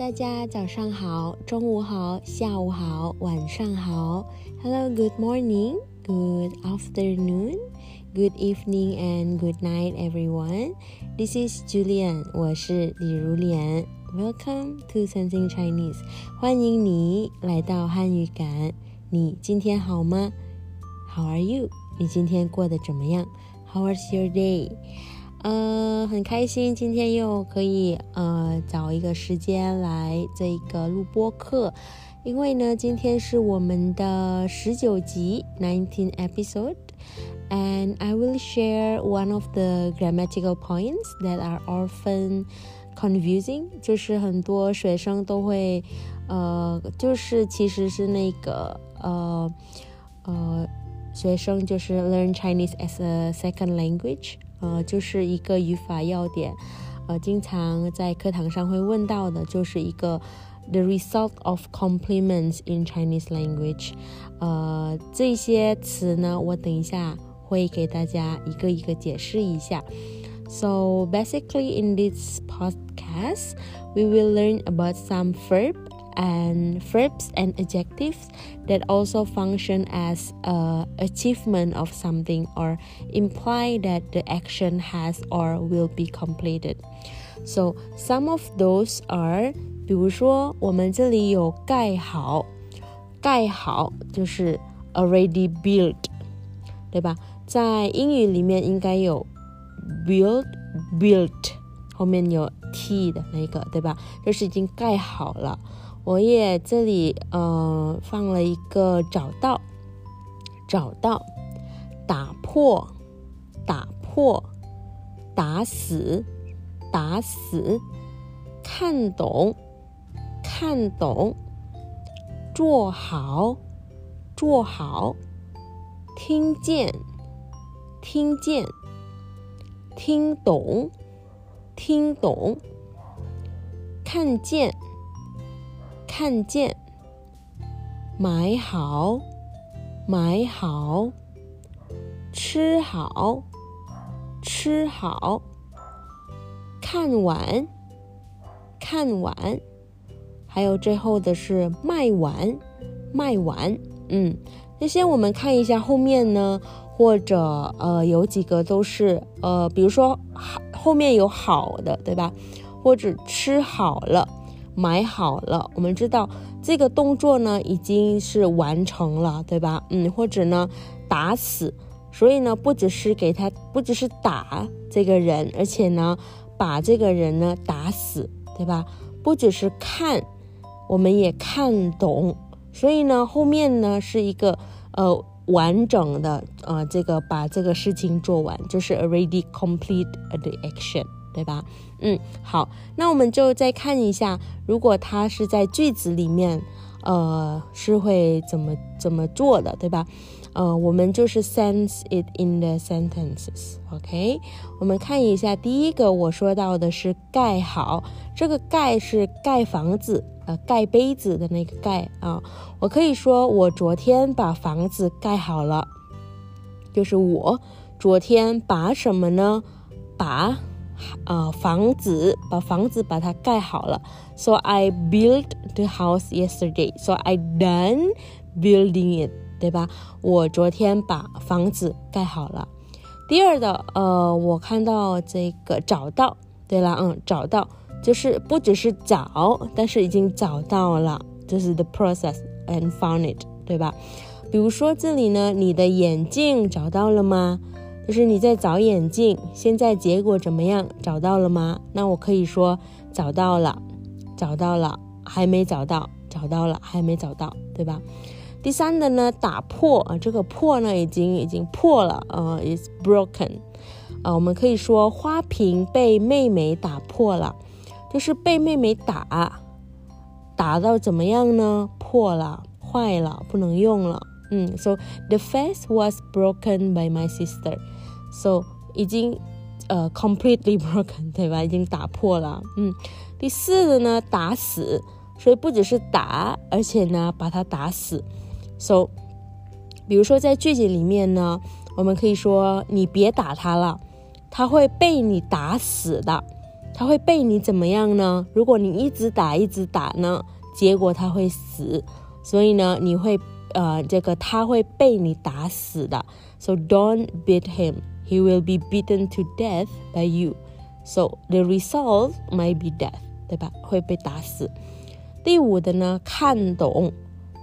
大家早上好，中午好，下午好，晚上好。Hello, good morning, good afternoon, good evening, and good night, everyone. This is Julian，我是李如莲。Welcome to Something Chinese，欢迎你来到汉语感。你今天好吗？How are you？你今天过得怎么样？How was your day？ 呃，很开心今天又可以呃找一个时间来这个录播课，因为呢今天是我们的十九集 （nineteen episode），and I will share one of the grammatical points that are often confusing，就是很多学生都会呃，就是其实是那个呃呃学生就是 learn Chinese as a second language。呃，就是一个语法要点，呃，经常在课堂上会问到的，就是一个 the result of complements in Chinese language。呃，这些词呢，我等一下会给大家一个一个解释一下。So basically, in this podcast, we will learn about some verb and verbs and adjectives that also function as a achievement of something or imply that the action has or will be completed. So some of those are，比如说我们这里有盖好，盖好就是 already built，对吧？在英语里面应该有 build built，后面有 t 的那个，对吧？就是已经盖好了。 我也这里呃放了一个找到，找到，打破，打破，打死，打死，看懂，看懂，做好，做好，听见，听见，听懂，听懂，看见。看见，买好，买好，吃好，吃好，看完，看完，还有最后的是卖完，卖完。嗯，那先我们看一下后面呢，或者呃有几个都是呃，比如说好后面有好的，对吧？或者吃好了。买好了，我们知道这个动作呢已经是完成了，对吧？嗯，或者呢打死，所以呢不只是给他，不只是打这个人，而且呢把这个人呢打死，对吧？不只是看，我们也看懂，所以呢后面呢是一个呃完整的呃这个把这个事情做完，就是 already complete the action。对吧？嗯，好，那我们就再看一下，如果它是在句子里面，呃，是会怎么怎么做的，对吧？呃，我们就是 sense it in the sentences，OK？我们看一下，第一个我说到的是盖好，这个盖是盖房子，呃，盖杯子的那个盖啊。我可以说我昨天把房子盖好了，就是我昨天把什么呢？把啊，房子把房子把它盖好了。So I built the house yesterday. So I done building it，对吧？我昨天把房子盖好了。第二的，呃，我看到这个找到，对了，嗯，找到就是不只是找，但是已经找到了，这是 the process and found it，对吧？比如说这里呢，你的眼镜找到了吗？就是你在找眼镜，现在结果怎么样？找到了吗？那我可以说找到了，找到了，还没找到，找到了，还没找到，对吧？第三的呢，打破啊，这个破呢已经已经破了啊，is broken 啊，我们可以说花瓶被妹妹打破了，就是被妹妹打，打到怎么样呢？破了，坏了，不能用了。嗯，so the face was broken by my sister。So 已经呃 completely broken，对吧？已经打破了。嗯，第四个呢，打死，所以不只是打，而且呢把它打死。So 比如说在句子里面呢，我们可以说你别打他了，他会被你打死的。他会被你怎么样呢？如果你一直打一直打呢，结果他会死。所以呢，你会呃，这个他会被你打死的。So don't beat him. He will be beaten to death by you. So the result might be death，对吧？会被打死。第五的呢，看懂。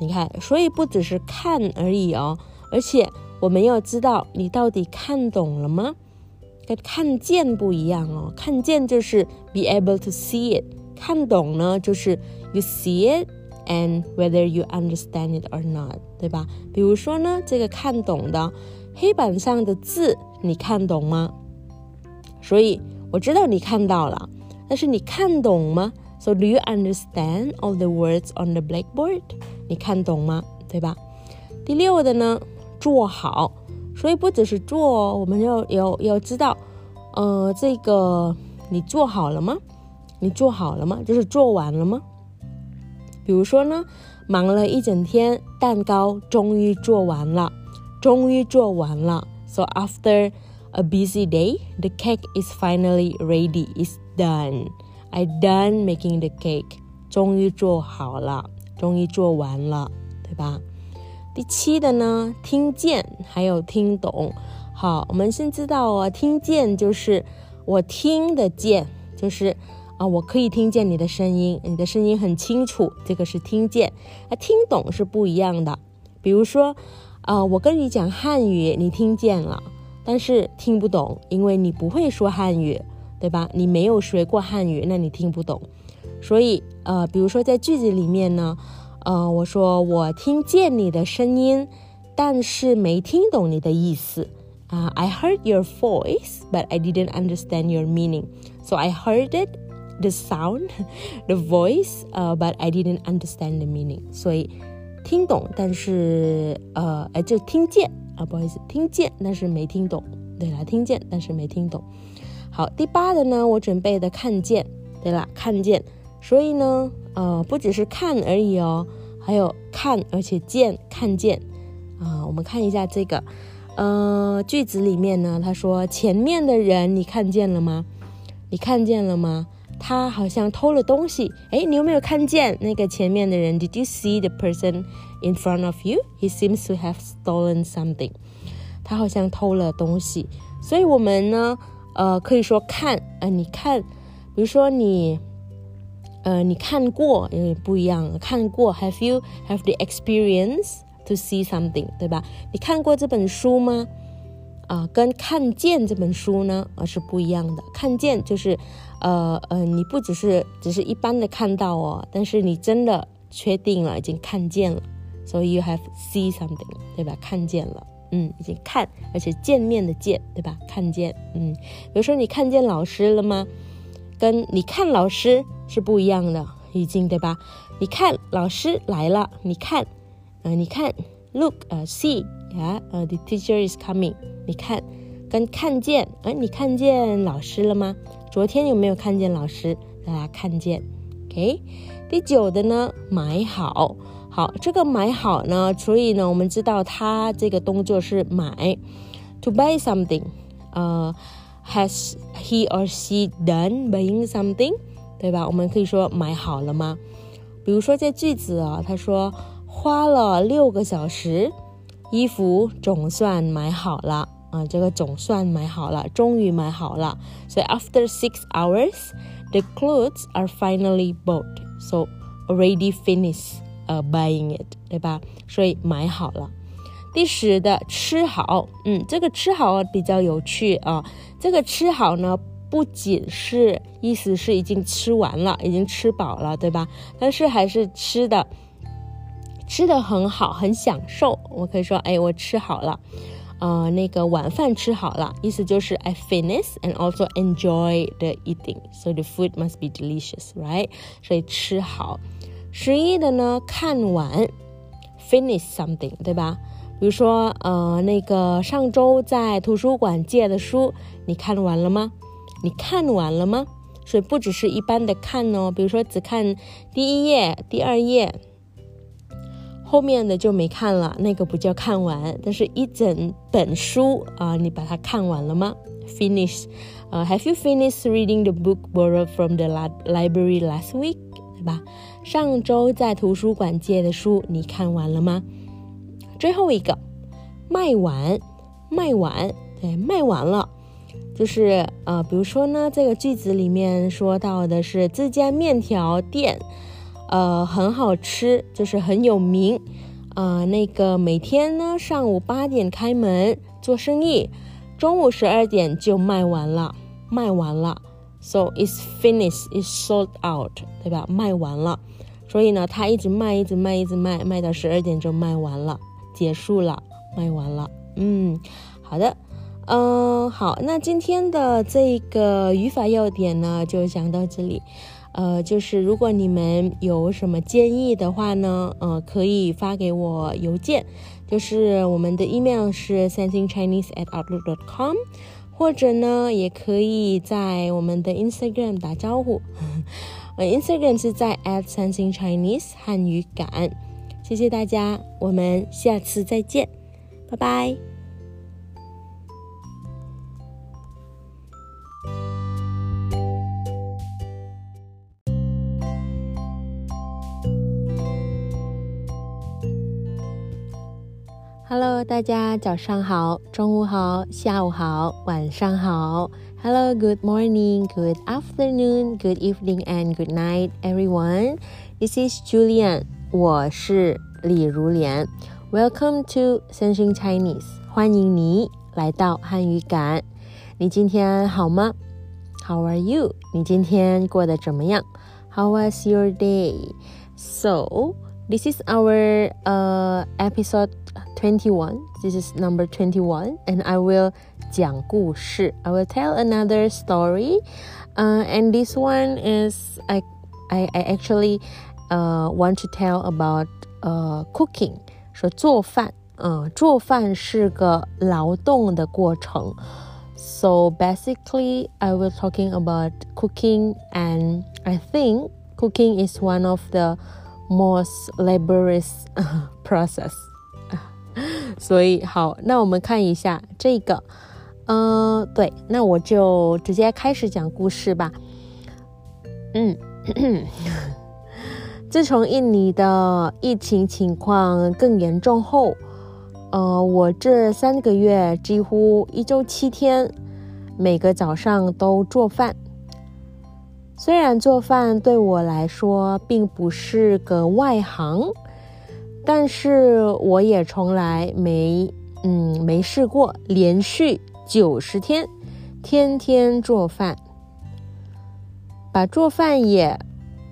你看，所以不只是看而已哦，而且我们要知道你到底看懂了吗？跟看见不一样哦，看见就是 be able to see it，看懂呢就是 you see it and whether you understand it or not，对吧？比如说呢，这个看懂的 黑板上的字你看懂吗？所以我知道你看到了，但是你看懂吗？So do you understand all the words on the blackboard？你看懂吗？对吧？第六的呢，做好。所以不只是做，我们要要要知道，呃，这个你做好了吗？你做好了吗？就是做完了吗？比如说呢，忙了一整天，蛋糕终于做完了，终于做完了。So after a busy day, the cake is finally ready. It's done. I done making the cake. 终于做好了，终于做完了，对吧？第七的呢，听见还有听懂。好，我们先知道哦，听见就是我听得见，就是啊，我可以听见你的声音，你的声音很清楚，这个是听见。啊，听懂是不一样的。比如说，啊，我跟你讲汉语，你听见了，但是听不懂，因为你不会说汉语，对吧？你没有学过汉语，那你听不懂。所以，呃，比如说在句子里面呢。呃，我说我听见你的声音，但是没听懂你的意思啊。I heard your voice, but I didn't understand your meaning. So I heard it, the sound, the voice, uh, but I didn't understand the meaning. 所以听懂，但是呃，哎，就听见啊，不好意思，听见，但是没听懂。对了，听见，但是没听懂。好，第八的呢，我准备的看见。对了，看见。所以呢。呃，不只是看而已哦，还有看，而且见，看见啊。我们看一下这个，呃，句子里面呢，他说前面的人你看见了吗？你看见了吗？他好像偷了东西。哎，你有没有看见那个前面的人？Did you see the person in front of you? He seems to have stolen something. 他好像偷了东西。所以我们呢，呃，可以说看，呃，你看，比如说你。呃，你看过有点不一样。看过，Have you have the experience to see something，对吧？你看过这本书吗？啊，跟看见这本书呢，啊是不一样的。看见就是，呃呃，你不只是只是一般的看到哦，但是你真的确定了，已经看见了。So you have see something，对吧？看见了，嗯，已经看，而且见面的见，对吧？看见，嗯，比如说你看见老师了吗？跟你看老师是不一样的，已经对吧？你看老师来了，你看，呃，你看，look，呃，see，呀，呃，the teacher is coming。你看，跟看见，哎，你看见老师了吗？昨天有没有看见老师？大家看见，OK。第九的呢，买好，好，这个买好呢，所以呢，我们知道它这个动作是买，to buy something，呃。Has he or she done buying something？对吧？我们可以说买好了吗？比如说这句子啊，他说花了六个小时，衣服总算买好了啊。这个总算买好了，终于买好了。所以 after six hours, the clothes are finally bought. So already finished, uh, buying it，对吧？所以买好了。第十的吃好，嗯，这个吃好比较有趣啊。这个吃好呢，不仅是意思是已经吃完了，已经吃饱了，对吧？但是还是吃的，吃的很好，很享受。我可以说，哎，我吃好了，呃，那个晚饭吃好了，意思就是 I finish and also enjoy the eating. So the food must be delicious, right? 所以吃好。十一的呢，看完，finish something，对吧？比如说，呃，那个上周在图书馆借的书，你看完了吗？你看完了吗？所以不只是一般的看哦，比如说只看第一页、第二页。后面的就没看了，那个不叫看完。但是一整本书啊，你把它看完了吗？Finish，呃，Have you finished reading the book borrowed from the library last week？对吧？上周在图书馆借的书，你看完了吗？最后一个，卖完，卖完，对，卖完了。就是呃，比如说呢，这个句子里面说到的是这家面条店，呃，很好吃，就是很有名，啊，那个每天呢上午八点开门做生意，中午十二点就卖完了，卖完了，so it's finished, it's sold out，对吧？卖完了，所以呢，他一直卖，一直卖，一直卖，卖到十二点就卖完了，结束了，卖完了，嗯，好的。嗯，好，那今天的这个语法要点呢，就讲到这里。呃，就是如果你们有什么建议的话呢，呃，可以发给我邮件，就是我们的 email 是 sensingchinese@outlook.com，或者呢，也可以在我们的 Instagram 打招呼。呃，Instagram 是在 @sensingchinese 汉语感。谢谢大家，我们下次再见，拜拜。Hello，大家早上好，中午好，下午好，晚上好。Hello, good morning, good afternoon, good evening, and good night, everyone. This is Julian，我是李如莲。Welcome to Sensing Chinese，欢迎你来到汉语感。你今天好吗？How are you？你今天过得怎么样？How was your day? So this is our uh episode 21. This is number 21, and I will 讲故事. I will tell another story. Uh, and this one is I, I, I actually uh, want to tell about uh, cooking. 说做饭，嗯，做饭是个劳动的过程。So basically, I will talking about cooking, and I think cooking is one of the most laborious process. 所以好，那我们看一下这个，呃，对，那我就直接开始讲故事吧。嗯，自从印尼的疫情情况更严重后，呃，我这三个月几乎一周七天，每个早上都做饭。虽然做饭对我来说并不是个外行。但是我也从来没，嗯，没试过连续九十天天天做饭，把做饭也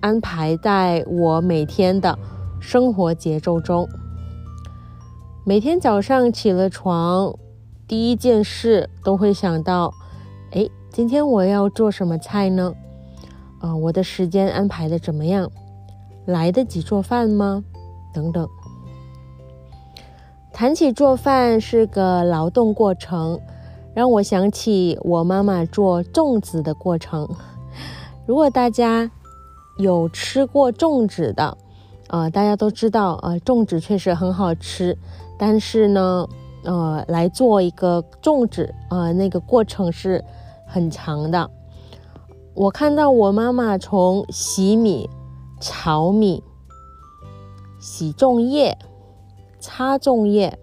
安排在我每天的生活节奏中。每天早上起了床，第一件事都会想到，哎，今天我要做什么菜呢？啊，我的时间安排的怎么样？来得及做饭吗？等等，谈起做饭是个劳动过程，让我想起我妈妈做粽子的过程。如果大家有吃过粽子的，呃，大家都知道，呃，粽子确实很好吃。但是呢，呃，来做一个粽子，呃，那个过程是很长的。我看到我妈妈从洗米、炒米。洗粽叶、擦粽叶，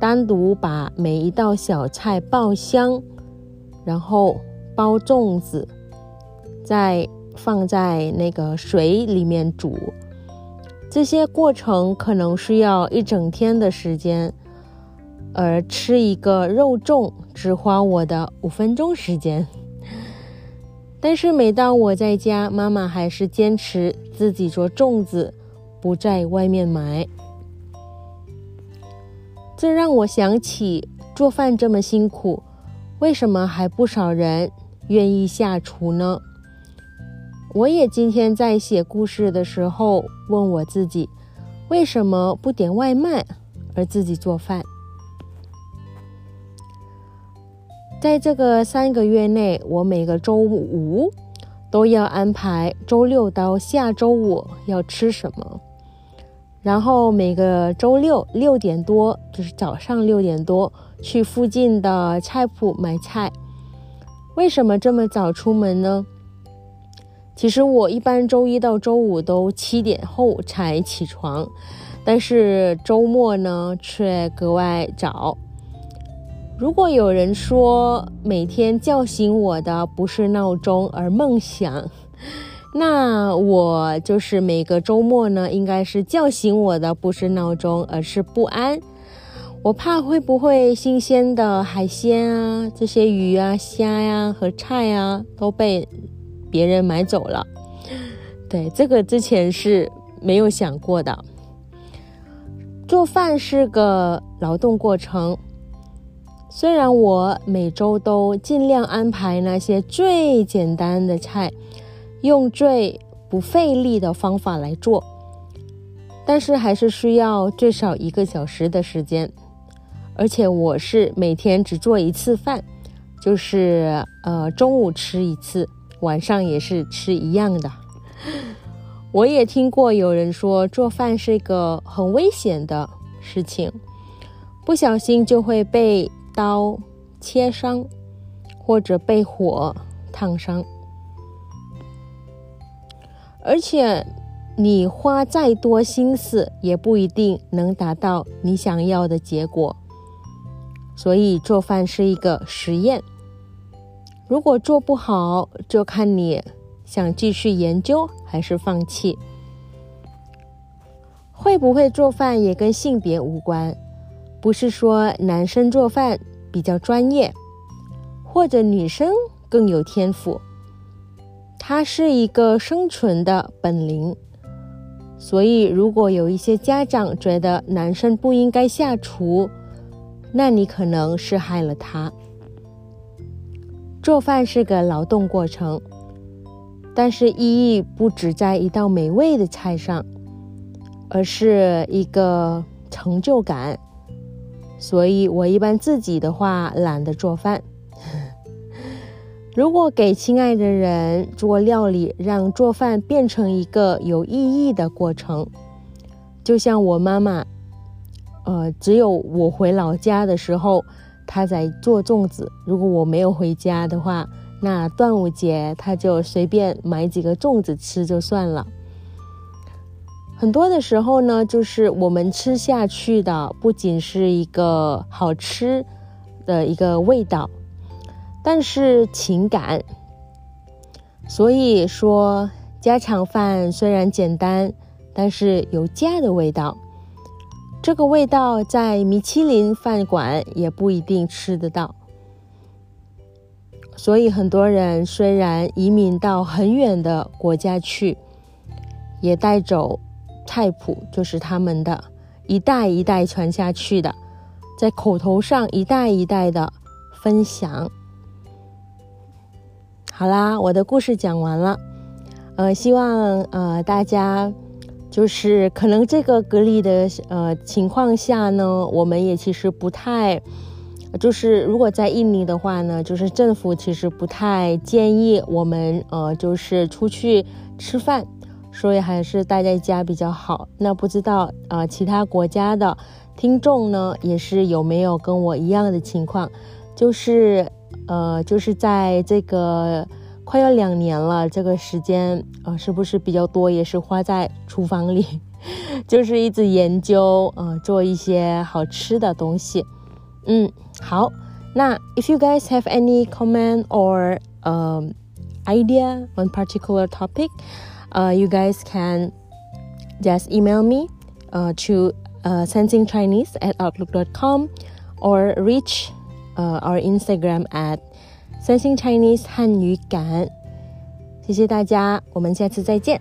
单独把每一道小菜爆香，然后包粽子，再放在那个水里面煮。这些过程可能需要一整天的时间，而吃一个肉粽只花我的五分钟时间。但是每当我在家，妈妈还是坚持自己做粽子。不在外面买，这让我想起做饭这么辛苦，为什么还不少人愿意下厨呢？我也今天在写故事的时候问我自己，为什么不点外卖而自己做饭？在这个三个月内，我每个周五都要安排周六到下周五要吃什么。然后每个周六六点多，就是早上六点多，去附近的菜铺买菜。为什么这么早出门呢？其实我一般周一到周五都七点后才起床，但是周末呢却格外早。如果有人说每天叫醒我的不是闹钟而梦想，那我就是每个周末呢，应该是叫醒我的不是闹钟而是不安。我怕会不会新鲜的海鲜啊，这些鱼啊、虾呀和菜啊都被别人买走了。对，这个之前是没有想过的。做饭是个劳动过程。虽然我每周都尽量安排那些最简单的菜，用最不费力的方法来做，但是还是需要最少一个小时的时间。而且我是每天只做一次饭，就是呃中午吃一次，晚上也是吃一样的。我也听过有人说做饭是一个很危险的事情，不小心就会被。刀切伤，或者被火烫伤，而且你花再多心思，也不一定能达到你想要的结果。所以做饭是一个实验，如果做不好，就看你想继续研究还是放弃。会不会做饭也跟性别无关。不是说男生做饭比较专业，或者女生更有天赋，它是一个生存的本领。所以，如果有一些家长觉得男生不应该下厨，那你可能是害了他。做饭是个劳动过程，但是意义不只在一道美味的菜上，而是一个成就感。所以，我一般自己的话懒得做饭。如果给亲爱的人做料理，让做饭变成一个有意义的过程，就像我妈妈，呃，只有我回老家的时候，她在做粽子。如果我没有回家的话，那端午节她就随便买几个粽子吃就算了。很多的时候呢，就是我们吃下去的不仅是一个好吃的一个味道，但是情感。所以说，家常饭虽然简单，但是有家的味道。这个味道在米其林饭馆也不一定吃得到。所以很多人虽然移民到很远的国家去，也带走。菜谱就是他们的一代一代传下去的，在口头上一代一代的分享。好啦，我的故事讲完了，呃，希望呃大家就是可能这个隔离的呃情况下呢，我们也其实不太，就是如果在印尼的话呢，就是政府其实不太建议我们呃就是出去吃饭。所以还是待在家比较好。那不知道啊，其他国家的听众呢，也是有没有跟我一样的情况？就是呃，就是在这个快要两年了，这个时间呃，是不是比较多？也是花在厨房里，就是一直研究呃，做一些好吃的东西。嗯，好。那 if you guys have any comment or um idea on particular topic. uh, you guys can just email me uh, to uh, sensingchinese at outlook.com or reach uh, our Instagram at sensingchinese 汉语感。谢谢大家，我们下次再见。